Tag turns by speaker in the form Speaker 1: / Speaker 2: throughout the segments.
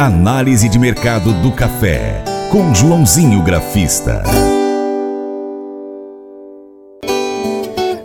Speaker 1: Análise de mercado do café, com Joãozinho Grafista.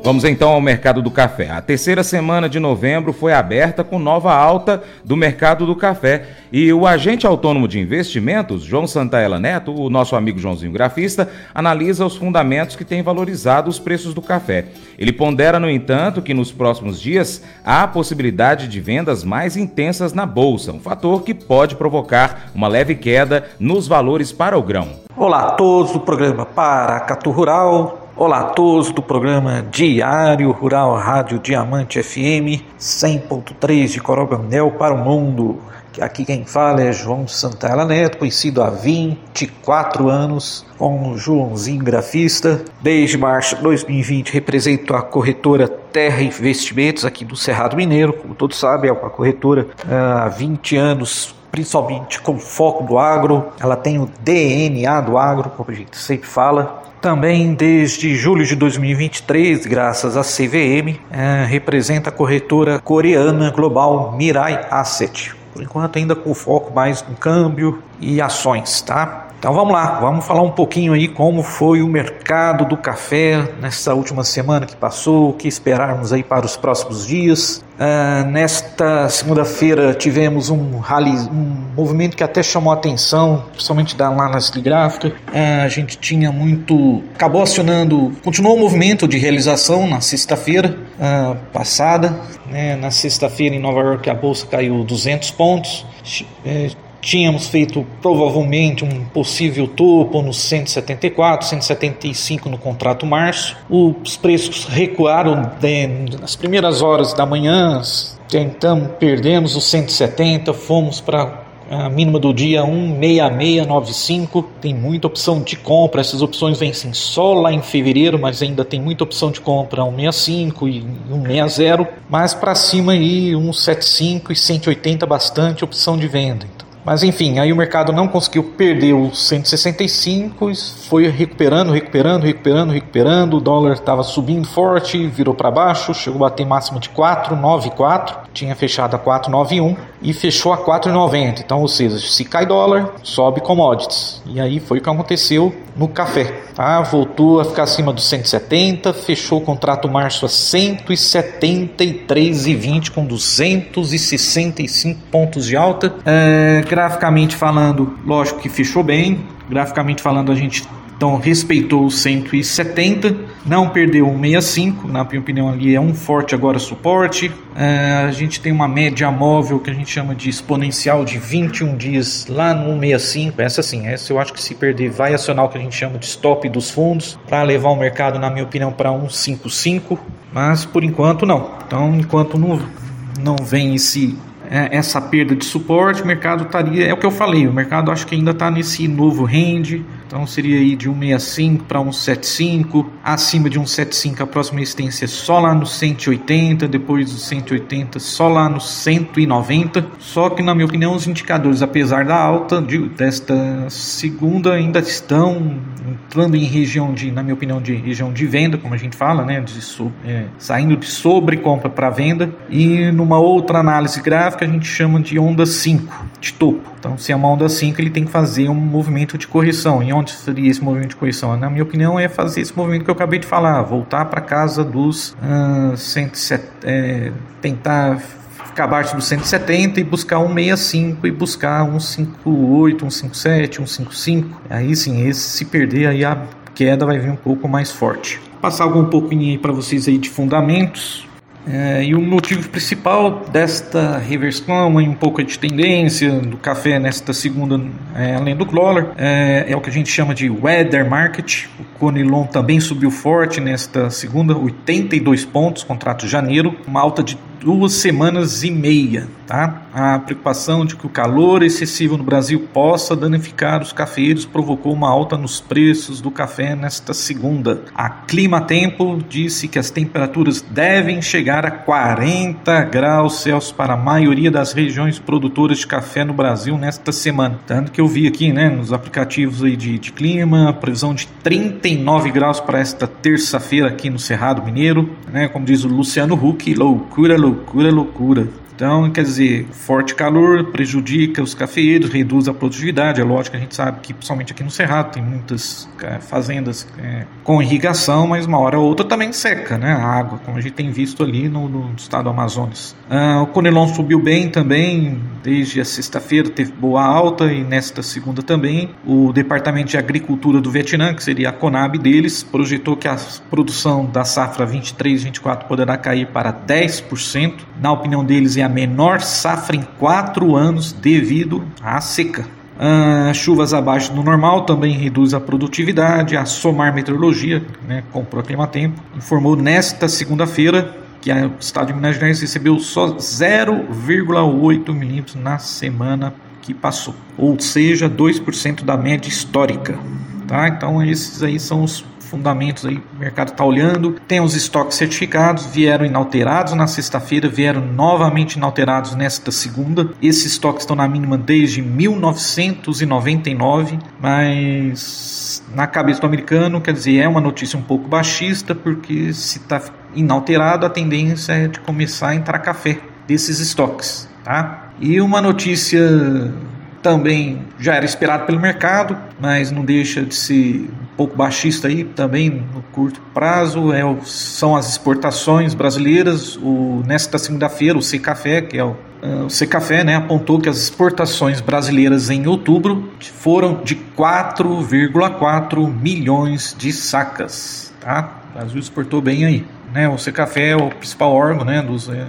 Speaker 2: Vamos então ao mercado do café. A terceira semana de novembro foi aberta com nova alta do mercado do café e o agente autônomo de investimentos, João Santaella Neto, o nosso amigo Joãozinho Grafista, analisa os fundamentos que têm valorizado os preços do café. Ele pondera, no entanto, que nos próximos dias há possibilidade de vendas mais intensas na bolsa, um fator que pode provocar uma leve queda nos valores para o grão.
Speaker 3: Olá a todos do programa Paracatu Rural. Olá a todos do programa Diário Rural Rádio Diamante FM 100.3 de Corobandel para o mundo. Aqui quem fala é João Santana Neto, conhecido há 24 anos como Joãozinho Grafista. Desde março de 2020 represento a corretora Terra Investimentos aqui do Cerrado Mineiro. Como todos sabem, é uma corretora há 20 anos principalmente com foco do agro, ela tem o DNA do agro, como a gente sempre fala, também desde julho de 2023, graças à CVM, é, representa a corretora coreana global Mirai Asset. Por enquanto ainda com foco mais no câmbio e ações, tá? Então vamos lá, vamos falar um pouquinho aí como foi o mercado do café nessa última semana que passou, o que esperarmos aí para os próximos dias. Uh, nesta segunda-feira tivemos um rally, um movimento que até chamou a atenção, principalmente da análise gráfica. Uh, a gente tinha muito, acabou acionando, continuou o movimento de realização na sexta-feira uh, passada. Né? Na sexta-feira em Nova York a bolsa caiu 200 pontos. Tínhamos feito provavelmente um possível topo nos 174, 175 no contrato março. Os preços recuaram nas primeiras horas da manhã, tentamos, perdemos os 170, fomos para a mínima do dia 16695. Tem muita opção de compra. Essas opções vencem só lá em fevereiro, mas ainda tem muita opção de compra 165 e 160. Mas para cima aí 175 e 180 bastante opção de venda. Mas enfim, aí o mercado não conseguiu perder os 165, foi recuperando, recuperando, recuperando, recuperando. O dólar estava subindo forte, virou para baixo, chegou a bater máximo de 4,94, tinha fechado a 4,91 e fechou a 4,90. Então, ou seja, se cai dólar, sobe commodities. E aí foi o que aconteceu no café. Tá? Voltou a ficar acima dos 170, fechou o contrato março a 173,20 com 265 pontos de alta. É, graficamente falando, lógico que fechou bem. Graficamente falando, a gente então respeitou os 170, não perdeu o 65, na minha opinião ali é um forte agora suporte. Uh, a gente tem uma média móvel que a gente chama de exponencial de 21 dias lá no 65. Essa sim, essa eu acho que se perder vai acionar o que a gente chama de stop dos fundos para levar o mercado, na minha opinião, para 155. Mas por enquanto não. Então enquanto não, não vem esse é, essa perda de suporte, o mercado estaria, é o que eu falei, o mercado acho que ainda está nesse novo range, então seria aí de 165 para 175, acima de 175 a próxima resistência só lá no 180, depois do 180 só lá no 190. Só que na minha opinião os indicadores, apesar da alta de, desta segunda, ainda estão entrando em região de, na minha opinião, de região de venda, como a gente fala, né, de, é, saindo de sobrecompra para venda. E numa outra análise gráfica a gente chama de onda 5, de topo. Então se é uma onda 5 ele tem que fazer um movimento de correção. Em onde seria esse movimento de correção? Na minha opinião, é fazer esse movimento que eu acabei de falar, voltar para casa dos uh, 170, é, tentar ficar abaixo dos 170 e buscar um 65 e buscar um 58, um 57, um 55. Aí sim, esse se perder aí a queda vai vir um pouco mais forte. Passar algum pouquinho aí para vocês aí de fundamentos. É, e o motivo principal desta reversão e um pouco de tendência do café nesta segunda, é, além do dólar, é, é, o que a gente chama de weather market. O Conilon também subiu forte nesta segunda, 82 pontos, contrato de janeiro, uma alta de duas semanas e meia. Tá? A preocupação de que o calor excessivo no Brasil possa danificar os cafeeiros provocou uma alta nos preços do café nesta segunda. A Clima Tempo disse que as temperaturas devem chegar a 40 graus Celsius para a maioria das regiões produtoras de café no Brasil nesta semana. Tanto que eu vi aqui né, nos aplicativos aí de, de clima, previsão de 39 graus para esta terça-feira aqui no Cerrado Mineiro. Né, como diz o Luciano Huck, loucura, loucura loucura, loucura. Então, quer dizer, forte calor prejudica os cafeeiros, reduz a produtividade. É lógico que a gente sabe que, principalmente aqui no Cerrado, tem muitas é, fazendas é, com irrigação, mas uma hora ou outra também seca né, a água, como a gente tem visto ali no, no estado do Amazonas. Ah, o Conilon subiu bem também, desde a sexta-feira teve boa alta e nesta segunda também. O Departamento de Agricultura do Vietnã, que seria a Conab deles, projetou que a produção da safra 23-24 poderá cair para 10%. Na opinião deles, é a menor safra em quatro anos devido à seca. Ah, chuvas abaixo do normal também reduz a produtividade. A Somar Meteorologia, né, comprou a Climatempo, informou nesta segunda-feira que o estado de Minas Gerais recebeu só 0,8 milímetros na semana que passou, ou seja, 2% da média histórica. Tá? Então esses aí são os fundamentos aí o mercado está olhando. Tem os estoques certificados, vieram inalterados na sexta-feira, vieram novamente inalterados nesta segunda. Esses estoques estão na mínima desde 1999, mas na cabeça do americano, quer dizer, é uma notícia um pouco baixista, porque se está inalterado, a tendência é de começar a entrar café desses estoques, tá? E uma notícia também já era esperado pelo mercado, mas não deixa de um pouco baixista aí também no curto prazo, é, são as exportações brasileiras. O, nesta segunda-feira, o Secafé, que é o, uh, o Secafé, né, apontou que as exportações brasileiras em outubro foram de 4,4 milhões de sacas. Tá? O Brasil exportou bem aí. Né, o Secafé é o principal órgão né, dos, é,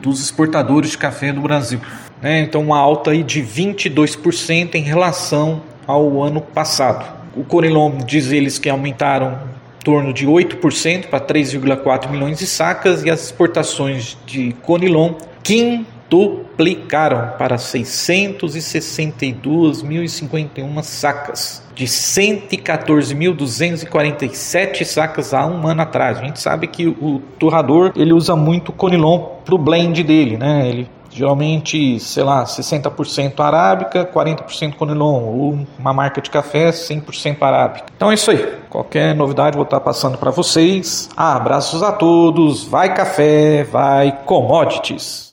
Speaker 3: dos exportadores de café do Brasil. Né? Então, uma alta aí de 22% em relação ao ano passado. O Corilon diz eles que aumentaram em torno de 8% para 3,4 milhões de sacas e as exportações de Conilon quintuplicaram para 662.051 sacas, de 114.247 sacas há um ano atrás. A gente sabe que o torrador ele usa muito Conilon para o blend dele, né? Ele Geralmente, sei lá, 60% arábica, 40% Conilon, ou uma marca de café 100% arábica. Então é isso aí. Qualquer novidade vou estar passando para vocês. abraços a todos. Vai café, vai commodities.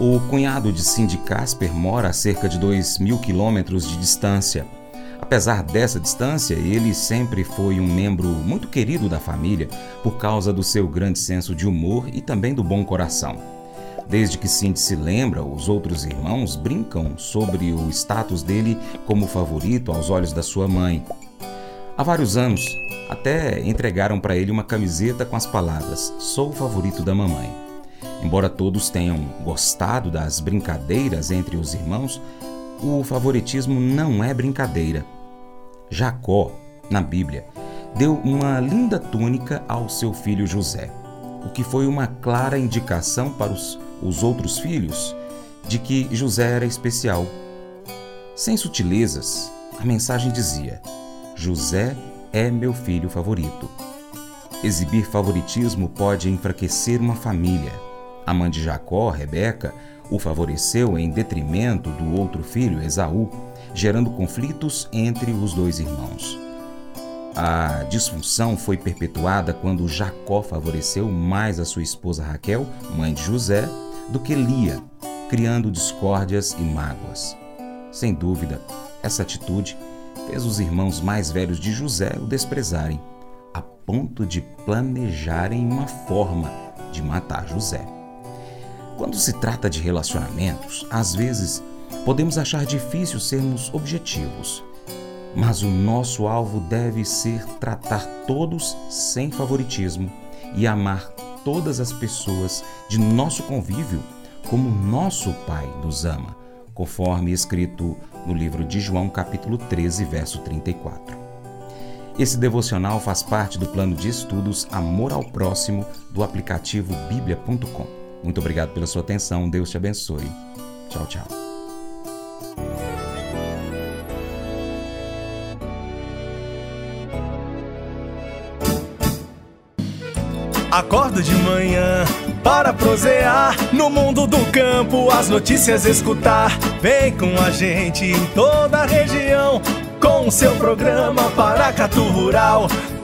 Speaker 2: O cunhado de Cindy Casper mora a cerca de 2 mil quilômetros de distância. Apesar dessa distância, ele sempre foi um membro muito querido da família por causa do seu grande senso de humor e também do bom coração. Desde que Cindy se lembra, os outros irmãos brincam sobre o status dele como favorito aos olhos da sua mãe. Há vários anos, até entregaram para ele uma camiseta com as palavras: Sou o favorito da mamãe. Embora todos tenham gostado das brincadeiras entre os irmãos, o favoritismo não é brincadeira. Jacó, na Bíblia, deu uma linda túnica ao seu filho José, o que foi uma clara indicação para os os outros filhos de que José era especial. Sem sutilezas, a mensagem dizia: José é meu filho favorito. Exibir favoritismo pode enfraquecer uma família. A mãe de Jacó, Rebeca, o favoreceu em detrimento do outro filho, Esaú, gerando conflitos entre os dois irmãos. A disfunção foi perpetuada quando Jacó favoreceu mais a sua esposa Raquel, mãe de José, do que Lia, criando discórdias e mágoas. Sem dúvida, essa atitude fez os irmãos mais velhos de José o desprezarem, a ponto de planejarem uma forma de matar José. Quando se trata de relacionamentos, às vezes podemos achar difícil sermos objetivos, mas o nosso alvo deve ser tratar todos sem favoritismo e amar todas as pessoas de nosso convívio como nosso Pai nos ama, conforme escrito no livro de João, capítulo 13, verso 34. Esse devocional faz parte do plano de estudos Amor ao Próximo do aplicativo bíblia.com. Muito obrigado pela sua atenção, Deus te abençoe. Tchau, tchau.
Speaker 4: Acordo de manhã para prosear no mundo do campo, as notícias escutar. Vem com a gente em toda a região com o seu programa Paracatu Rural.